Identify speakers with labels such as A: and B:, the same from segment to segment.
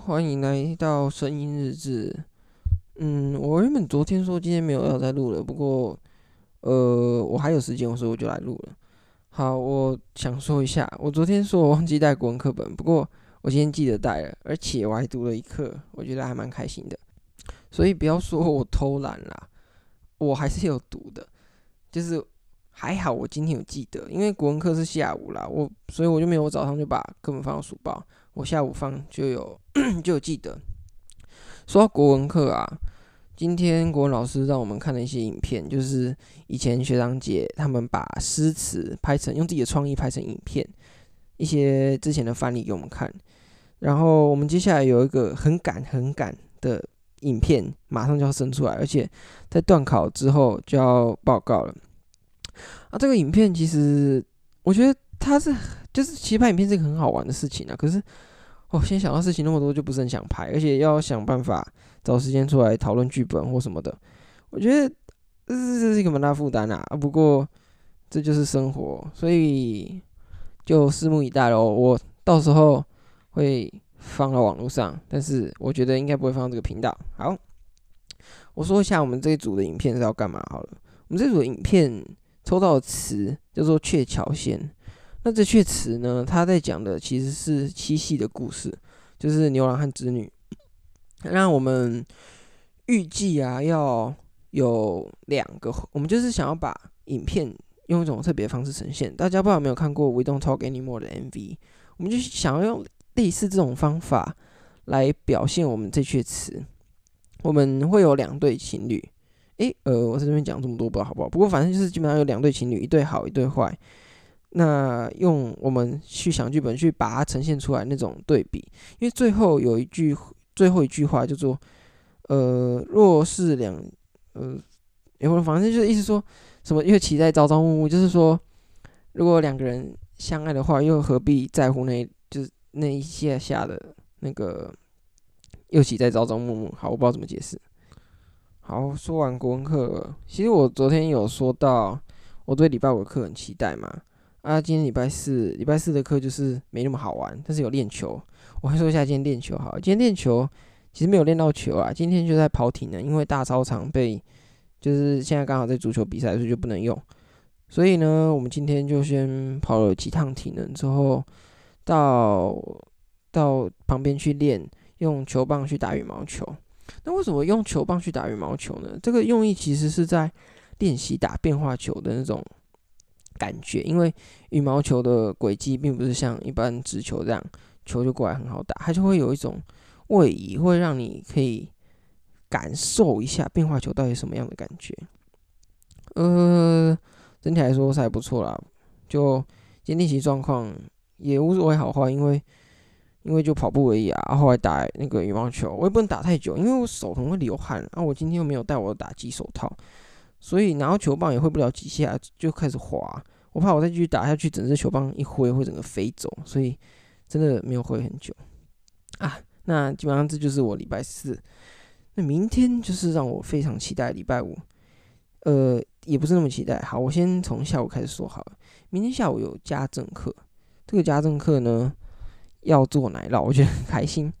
A: 欢迎来到声音日志。嗯，我原本昨天说今天没有要再录了，不过，呃，我还有时间，所以我就来录了。好，我想说一下，我昨天说我忘记带国文课本，不过我今天记得带了，而且我还读了一课，我觉得还蛮开心的。所以不要说我偷懒啦，我还是有读的，就是。还好我今天有记得，因为国文课是下午啦，我所以我就没有我早上就把课本放到书包，我下午放就有就记得。说到国文课啊，今天国文老师让我们看了一些影片，就是以前学长姐他们把诗词拍成用自己的创意拍成影片，一些之前的范例给我们看。然后我们接下来有一个很赶很赶的影片，马上就要生出来，而且在段考之后就要报告了。啊，这个影片其实我觉得它是就是其实拍影片是一个很好玩的事情啊。可是哦，先想到事情那么多，就不是很想拍，而且要想办法找时间出来讨论剧本或什么的。我觉得这是这是一个蛮大负担啊。不过这就是生活，所以就拭目以待喽。我到时候会放到网络上，但是我觉得应该不会放到这个频道。好，我说一下我们这一组的影片是要干嘛好了。我们这组影片。抽到的词叫做《鹊桥仙》，那这阙词呢？它在讲的其实是七夕的故事，就是牛郎和织女。那我们预计啊，要有两个，我们就是想要把影片用一种特别的方式呈现。大家不知道有没有看过《We Don't Talk Anymore》的 MV？我们就想要用类似这种方法来表现我们这阙词。我们会有两对情侣。诶、呃，我在这边讲这么多，不知道好不好？不过反正就是基本上有两对情侣，一对好，一对坏。那用我们去想剧本去把它呈现出来那种对比，因为最后有一句，最后一句话叫做“呃，若是两，呃，欸、反正就是意思说什么，因为期待朝朝暮暮，就是说如果两个人相爱的话，又何必在乎那，就是那一下下的那个又期待朝朝暮暮？好，我不知道怎么解释。好，说完国文课，其实我昨天有说到，我对礼拜五的课很期待嘛。啊，今天礼拜四，礼拜四的课就是没那么好玩，但是有练球。我还说一下今天练球好，今天练球其实没有练到球啊，今天就在跑体能，因为大操场被就是现在刚好在足球比赛，所以就不能用。所以呢，我们今天就先跑了几趟体能之后，到到旁边去练，用球棒去打羽毛球。那为什么用球棒去打羽毛球呢？这个用意其实是在练习打变化球的那种感觉，因为羽毛球的轨迹并不是像一般直球这样，球就过来很好打，它就会有一种位移，会让你可以感受一下变化球到底什么样的感觉。呃，整体来说是还不错啦，就今天练习状况也无所谓好坏，因为。因为就跑步而已啊，后来打那个羽毛球，我也不能打太久，因为我手可能会流汗啊。我今天又没有带我的打击手套，所以拿到球棒也挥不了几下就开始滑。我怕我再继续打下去，整只球棒一挥会整个飞走，所以真的没有挥很久啊。那基本上这就是我礼拜四，那明天就是让我非常期待礼拜五。呃，也不是那么期待。好，我先从下午开始说好了。明天下午有家政课，这个家政课呢，要做奶酪，我觉得很开心，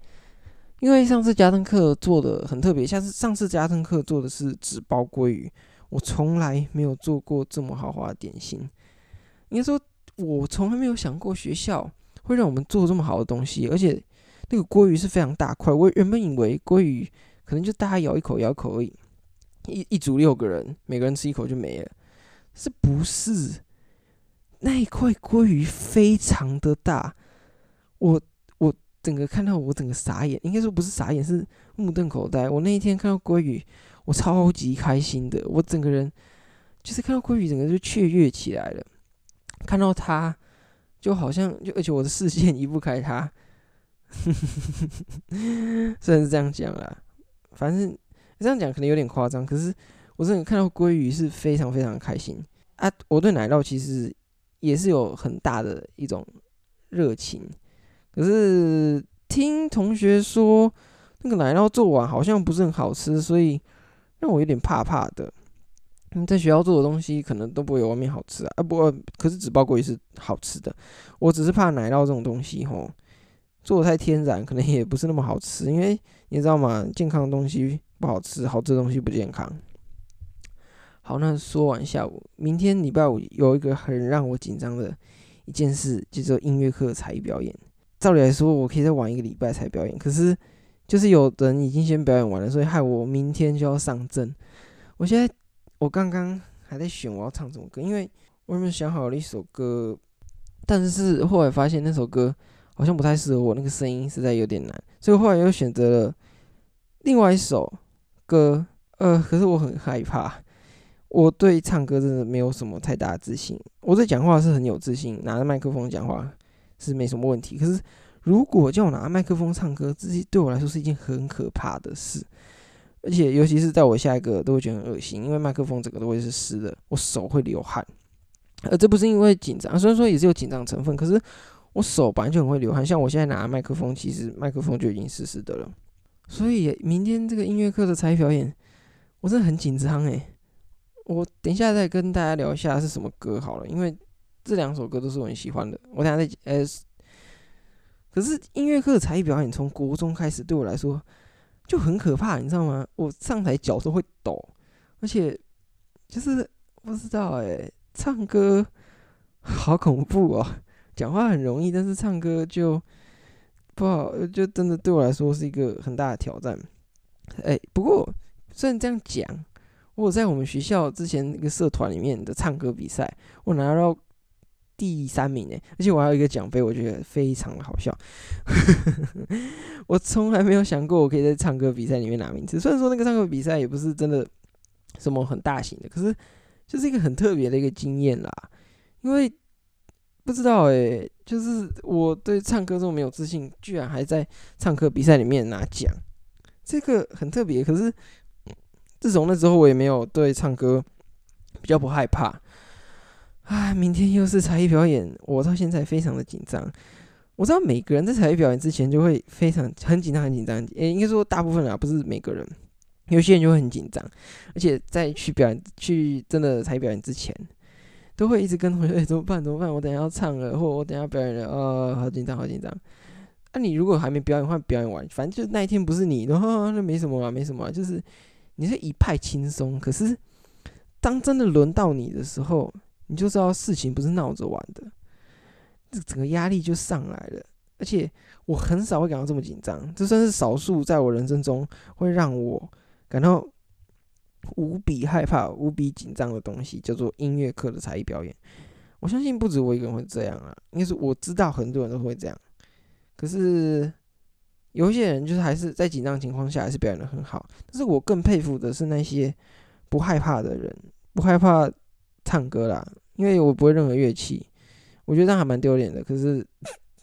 A: 因为上次家政课做的很特别，像是上次家政课做的是纸包鲑鱼，我从来没有做过这么豪华的点心。应该说，我从来没有想过学校会让我们做这么好的东西，而且那个鲑鱼是非常大块。我原本以为鲑鱼可能就大家咬一口咬一口而已，一一组六个人，每个人吃一口就没了，是不是？那一块鲑鱼非常的大。我我整个看到我整个傻眼，应该说不是傻眼，是目瞪口呆。我那一天看到鲑鱼，我超级开心的，我整个人就是看到鲑鱼，整个就雀跃起来了。看到它，就好像就而且我的视线移不开它，虽然是这样讲啦，反正这样讲可能有点夸张，可是我真的看到鲑鱼是非常非常开心啊！我对奶酪其实也是有很大的一种热情。可是听同学说，那个奶酪做完好像不是很好吃，所以让我有点怕怕的。你，在学校做的东西可能都不会有外面好吃啊。啊，不过可是纸包鲑鱼是好吃的。我只是怕奶酪这种东西吼，做的太天然，可能也不是那么好吃，因为你知道吗？健康的东西不好吃，好吃的东西不健康。好，那说完下午，明天礼拜五有一个很让我紧张的一件事，就是音乐课才艺表演。照理来说，我可以再晚一个礼拜才表演，可是就是有人已经先表演完了，所以害我明天就要上阵。我现在我刚刚还在选我要唱什么歌，因为我有没有想好了一首歌，但是后来发现那首歌好像不太适合我，那个声音实在有点难，所以后来又选择了另外一首歌。呃，可是我很害怕。我对唱歌真的没有什么太大的自信。我对讲话是很有自信，拿着麦克风讲话是没什么问题。可是如果叫我拿麦克风唱歌，这些对我来说是一件很可怕的事。而且尤其是在我下一个都会觉得很恶心，因为麦克风整个都会是湿的，我手会流汗。而这不是因为紧张，虽然说也是有紧张成分，可是我手本来就很会流汗。像我现在拿麦克风，其实麦克风就已经湿湿的了。所以明天这个音乐课的才艺表演，我真的很紧张诶。我等一下再跟大家聊一下是什么歌好了，因为这两首歌都是我很喜欢的。我等下再呃，可是音乐课的才艺表演从国中开始对我来说就很可怕，你知道吗？我上台脚都会抖，而且就是不知道哎、唱歌好恐怖哦，讲话很容易，但是唱歌就不好，就真的对我来说是一个很大的挑战。哎，不过虽然这样讲。我在我们学校之前那个社团里面的唱歌比赛，我拿到第三名诶，而且我还有一个奖杯，我觉得非常好笑。我从来没有想过我可以在唱歌比赛里面拿名次，虽然说那个唱歌比赛也不是真的什么很大型的，可是就是一个很特别的一个经验啦。因为不知道诶，就是我对唱歌这么没有自信，居然还在唱歌比赛里面拿奖，这个很特别。可是。自从那之后，我也没有对唱歌比较不害怕。啊，明天又是才艺表演，我到现在非常的紧张。我知道每个人在才艺表演之前就会非常很紧张，很紧张。诶，应该说大部分啊，不是每个人，有些人就会很紧张，而且在去表演、去真的才艺表演之前，都会一直跟同学：“诶，怎么办？怎么办？我等下要唱了，或我等下表演了，啊，好紧张，好紧张。”那你如果还没表演，或表演完，反正就那一天不是你的话，那没什么啊，没什么啊，就是。你是一派轻松，可是当真的轮到你的时候，你就知道事情不是闹着玩的，这整个压力就上来了。而且我很少会感到这么紧张，这算是少数在我人生中会让我感到无比害怕、无比紧张的东西，叫做音乐课的才艺表演。我相信不止我一个人会这样啊，应该是我知道很多人都会这样，可是。有一些人就是还是在紧张情况下还是表演得很好，但是我更佩服的是那些不害怕的人，不害怕唱歌啦，因为我不会任何乐器，我觉得这样还蛮丢脸的。可是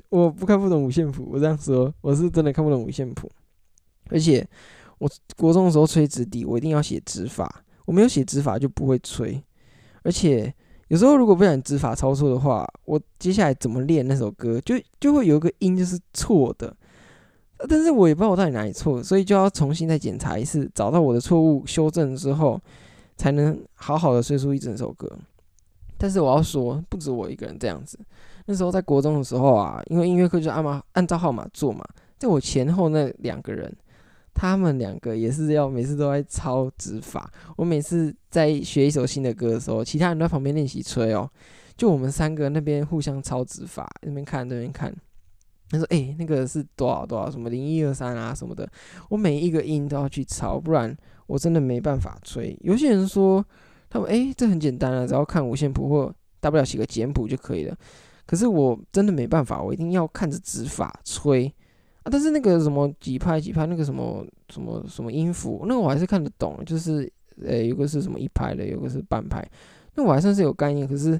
A: 我不看不懂五线谱，我这样说，我是真的看不懂五线谱。而且我国中的时候吹直笛，我一定要写指法，我没有写指法就不会吹。而且有时候如果不小心指法抄错的话，我接下来怎么练那首歌，就就会有一个音就是错的。但是我也不知道我到底哪里错，所以就要重新再检查一次，找到我的错误，修正之后，才能好好的吹出一整首歌。但是我要说，不止我一个人这样子。那时候在国中的时候啊，因为音乐课就按码按照号码做嘛，在我前后那两个人，他们两个也是要每次都在抄指法。我每次在学一首新的歌的时候，其他人在旁边练习吹哦，就我们三个那边互相抄指法，那边看那边看。他说：“诶、那个是多少多少，什么零一二三啊什么的，我每一个音都要去抄，不然我真的没办法吹。有些人说，他们诶、这很简单啊，只要看五线谱或大不了写个简谱就可以了。可是我真的没办法，我一定要看着指法吹啊。但是那个什么几拍几拍，那个什么什么什么音符，那个我还是看得懂，就是呃、有个是什么一拍的，有个是半拍，那我还算是有概念。可是。”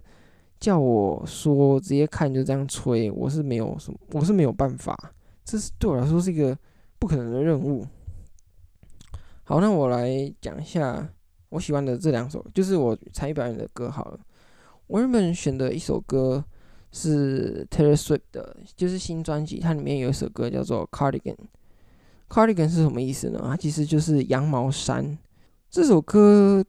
A: 叫我说直接看就这样吹，我是没有什么，我是没有办法，这是对我来说是一个不可能的任务。好，那我来讲一下我喜欢的这两首，就是我才艺表演的歌好了。我原本选的一首歌是 Taylor Swift 的，就是新专辑，它里面有一首歌叫做 Cardigan。Cardigan 是什么意思呢？它其实就是羊毛衫。这首歌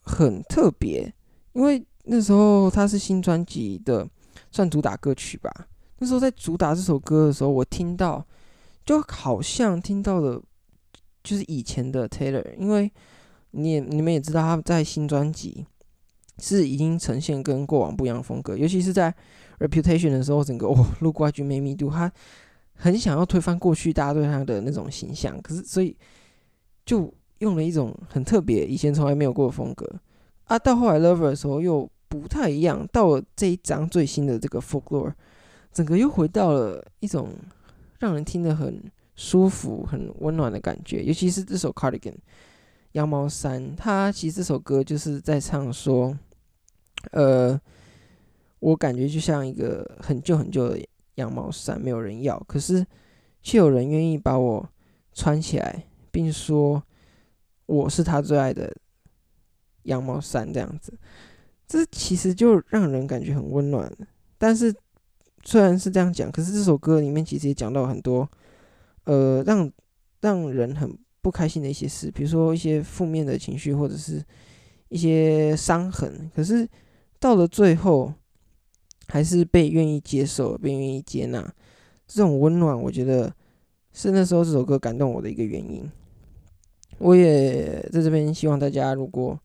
A: 很特别，因为。那时候它是新专辑的算主打歌曲吧，那时候在主打这首歌的时候，我听到就好像听到了，就是以前的 Taylor，因为你也你们也知道他在新专辑是已经呈现跟过往不一样的风格，尤其是在 Reputation 的时候，整个哦，Look What You Made Do，他很想要推翻过去大家对他的那种形象，可是所以就用了一种很特别、以前从来没有过的风格啊。到后来 Lover 的时候又不太一样，到了这一张最新的这个 Folklore。整个又回到了一种让人听得很舒服、很温暖的感觉，尤其是这首《Cardigan》羊毛衫，它其实这首歌就是在唱说，呃，我感觉就像一个很旧很旧的羊毛衫，没有人要，可是却有人愿意把我穿起来，并说我是他最爱的羊毛衫，这样子，这其实就让人感觉很温暖，但是。虽然是这样讲，可是这首歌里面其实也讲到很多，呃，让让人很不开心的一些事，比如说一些负面的情绪，或者是一些伤痕。可是到了最后，还是被愿意接受，被愿意接纳。这种温暖，我觉得是那时候这首歌感动我的一个原因。我也在这边希望大家，如果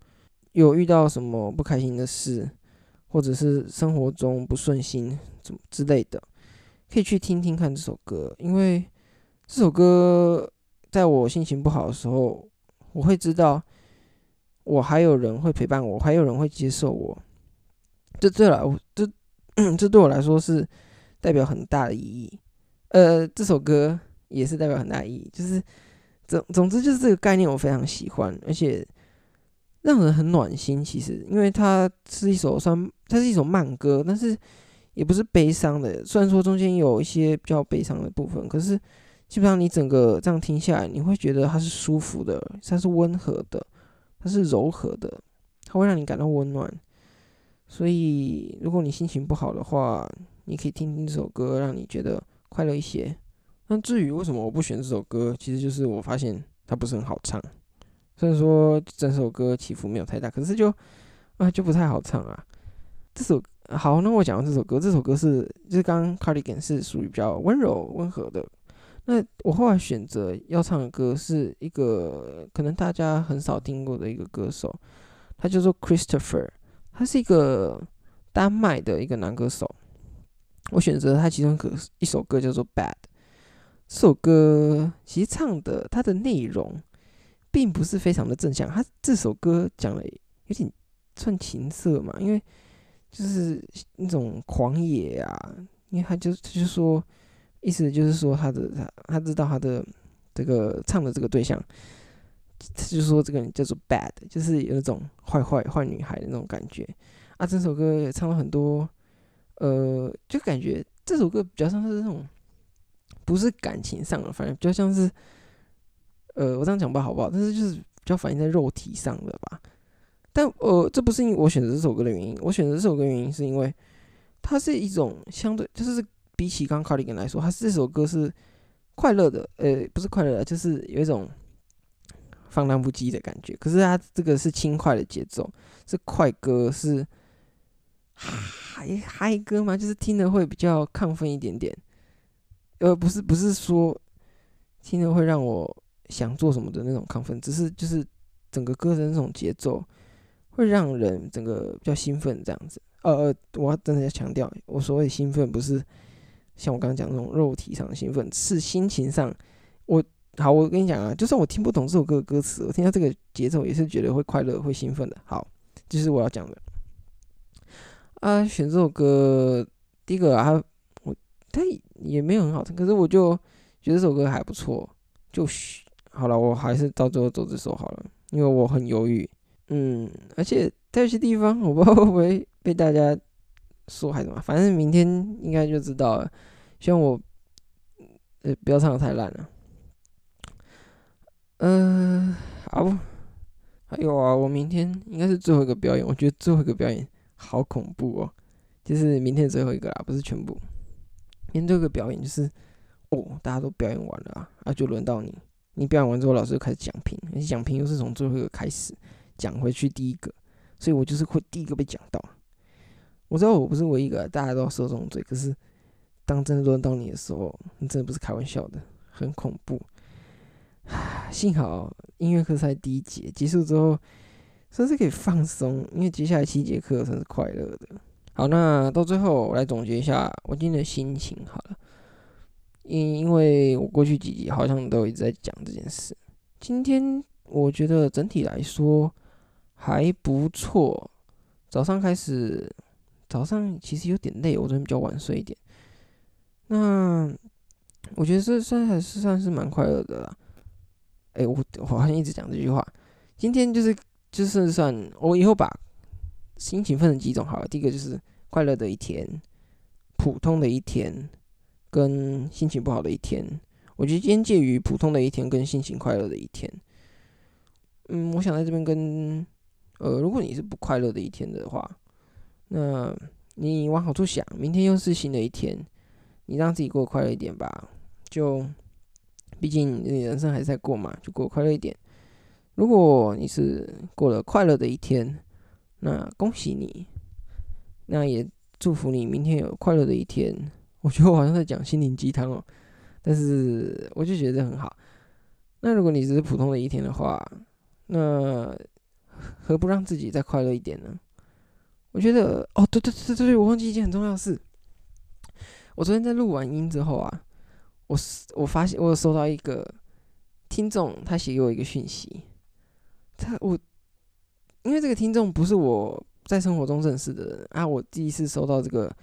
A: 有遇到什么不开心的事，或者是生活中不顺心，什么之类的，可以去听听看这首歌，因为这首歌在我心情不好的时候，我会知道我还有人会陪伴我，还有人会接受我。这对来，这 这对我来说是代表很大的意义。呃，这首歌也是代表很大意义，就是总总之就是这个概念我非常喜欢，而且让人很暖心。其实，因为它是一首算它是一首慢歌，但是。也不是悲伤的，虽然说中间有一些比较悲伤的部分，可是基本上你整个这样听下来，你会觉得它是舒服的，它是温和的，它是柔和的，它会让你感到温暖。所以如果你心情不好的话，你可以听听这首歌，让你觉得快乐一些。那至于为什么我不选这首歌，其实就是我发现它不是很好唱。虽然说整首歌起伏没有太大，可是就啊就不太好唱啊。这首。好，那我讲完这首歌，这首歌是就是刚刚 Cardigan 是属于比较温柔温和的。那我后来选择要唱的歌是一个可能大家很少听过的一个歌手，他叫做 Christopher，他是一个丹麦的一个男歌手。我选择他其中一个一首歌叫做 Bad。这首歌其实唱的它的内容并不是非常的正向，他这首歌讲了有点算情色嘛，因为。就是那种狂野啊，因为他就他就说，意思就是说他的他他知道他的这个唱的这个对象，他就说这个人叫做 bad，就是有那种坏坏坏女孩的那种感觉啊。这首歌也唱了很多，呃，就感觉这首歌比较像是那种不是感情上的，反正比较像是，呃，我这样讲不好不好，但是就是比较反映在肉体上的吧。但呃，这不是因我选择这首歌的原因。我选择这首歌的原因是因为它是一种相对，就是比起刚 Cardigan 来说，他这首歌是快乐的，呃，不是快乐的，就是有一种放荡不羁的感觉。可是他这个是轻快的节奏，是快歌，是嗨嗨歌嘛，就是听的会比较亢奋一点点。呃，不是不是说听的会让我想做什么的那种亢奋，只是就是整个歌的那种节奏。会让人整个比较兴奋，这样子。呃呃，我要真的要强调，我所谓兴奋不是像我刚刚讲那种肉体上的兴奋，是心情上。我好，我跟你讲啊，就算我听不懂这首歌的歌词，我听到这个节奏也是觉得会快乐、会兴奋的。好，这是我要讲的。啊，选这首歌，第一个啊，我它也没有很好听，可是我就觉得这首歌还不错。就好了，我还是到最后走这首好了，因为我很犹豫。嗯，而且在有些地方，我不知道会不会被大家说还是什么，反正明天应该就知道了。希望我呃不要唱的太烂了。嗯、呃，好，还有啊，我明天应该是最后一个表演，我觉得最后一个表演好恐怖哦，就是明天最后一个啦，不是全部。明天最后一个表演就是哦，大家都表演完了啊，啊就轮到你，你表演完之后，老师就开始讲评，而且讲评又是从最后一个开始。讲回去第一个，所以我就是会第一个被讲到。我知道我不是唯一一个，大家都要受这种罪。可是当真的轮到你的时候，你真的不是开玩笑的，很恐怖。幸好音乐课才第一节结束之后，算是可以放松，因为接下来七节课算是快乐的。好，那到最后我来总结一下我今天的心情好了，因因为我过去几集好像都一直在讲这件事，今天我觉得整体来说还不错。早上开始，早上其实有点累，我昨天比较晚睡一点。那我觉得这算还是算是蛮快乐的啦。哎、我我好像一直讲这句话。今天就是就是算我以后把心情分成几种好了。第一个就是快乐的一天，普通的一天，跟心情不好的一天。我觉得今天介于普通的一天跟心情快乐的一天。嗯，我想在这边跟呃，如果你是不快乐的一天的话，那你往好处想，明天又是新的一天，你让自己过快乐一点吧。就。毕竟你人生还在过嘛，就过快乐一点。如果你是过了快乐的一天，那恭喜你，那也祝福你明天有快乐的一天。我觉得我好像在讲心灵鸡汤哦，但是我就觉得很好。那如果你只是普通的一天的话，那何不让自己再快乐一点呢？我觉得哦，对对对对对，我忘记一件很重要的事。我昨天在录完音之后啊。我我发现我有收到一个听众，他写给我一个讯息。他我因为这个听众不是我在生活中认识的人啊，我第一次收到这个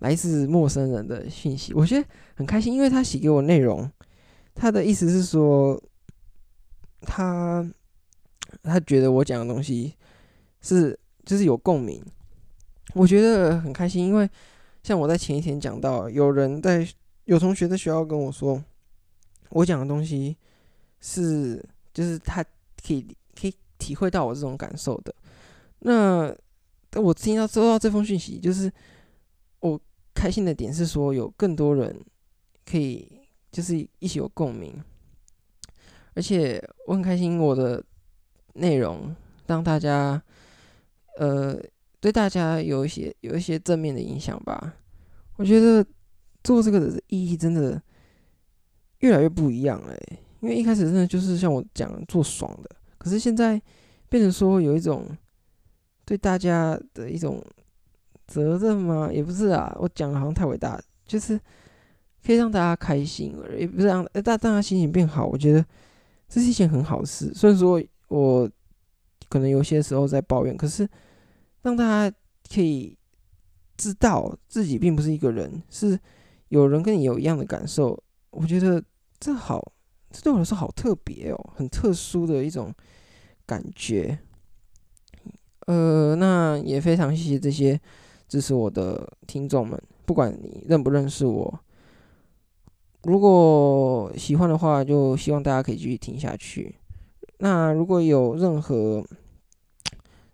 A: 来自陌生人的讯息，我觉得很开心，因为他写给我内容，他的意思是说，他他觉得我讲的东西是就是有共鸣，我觉得很开心，因为像我在前一天讲到，有人在。有同学在学校跟我说，我讲的东西是，就是他可以可以体会到我这种感受的。那我听到收到这封讯息，就是我开心的点是说，有更多人可以就是一起有共鸣，而且我很开心我的内容让大家呃对大家有一些有一些正面的影响吧。我觉得。做这个的意义真的越来越不一样了，因为一开始真的就是像我讲做爽的，可是现在变成说有一种对大家的一种责任吗？也不是啊，我讲的好像太伟大，就是可以让大家开心，也不是让大大家心情变好。我觉得这是一件很好的事。虽然说我可能有些时候在抱怨，可是让大家可以知道自己并不是一个人，是。有人跟你有一样的感受，我觉得这好，这对我来说好特别哦，很特殊的一种感觉。呃，那也非常谢谢这些支持我的听众们，不管你认不认识我，如果喜欢的话，就希望大家可以继续听下去。那如果有任何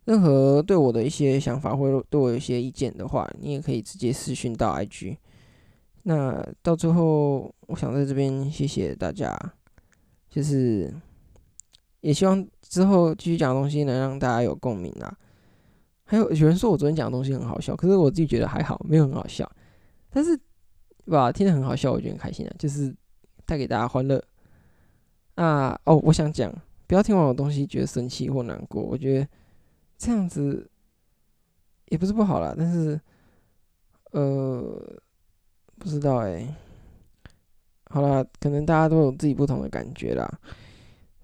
A: 任何对我的一些想法，或者对我有一些意见的话，你也可以直接私讯到 IG。那到最后，我想在这边谢谢大家，就是也希望之后继续讲的东西能让大家有共鸣啊。还有有人说我昨天讲的东西很好笑，可是我自己觉得还好，没有很好笑。但是吧，听得很好笑，我觉得很开心啊，就是带给大家欢乐。啊哦，我想讲，不要听完我东西觉得生气或难过，我觉得这样子也不是不好啦，但是呃。不知道哎、好啦，可能大家都有自己不同的感觉啦。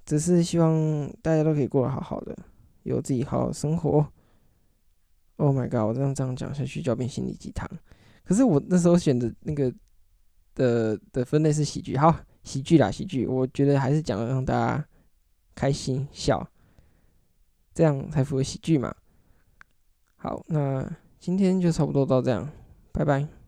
A: 只是希望大家都可以过得好好的，有自己好好生活。Oh my god，我这样这样讲下去就要变心理鸡汤。可是我那时候选的那个的的分类是喜剧，好，喜剧啦，喜剧。我觉得还是讲让大家开心笑，这样才符合喜剧嘛。好，那今天就差不多到这样，拜拜。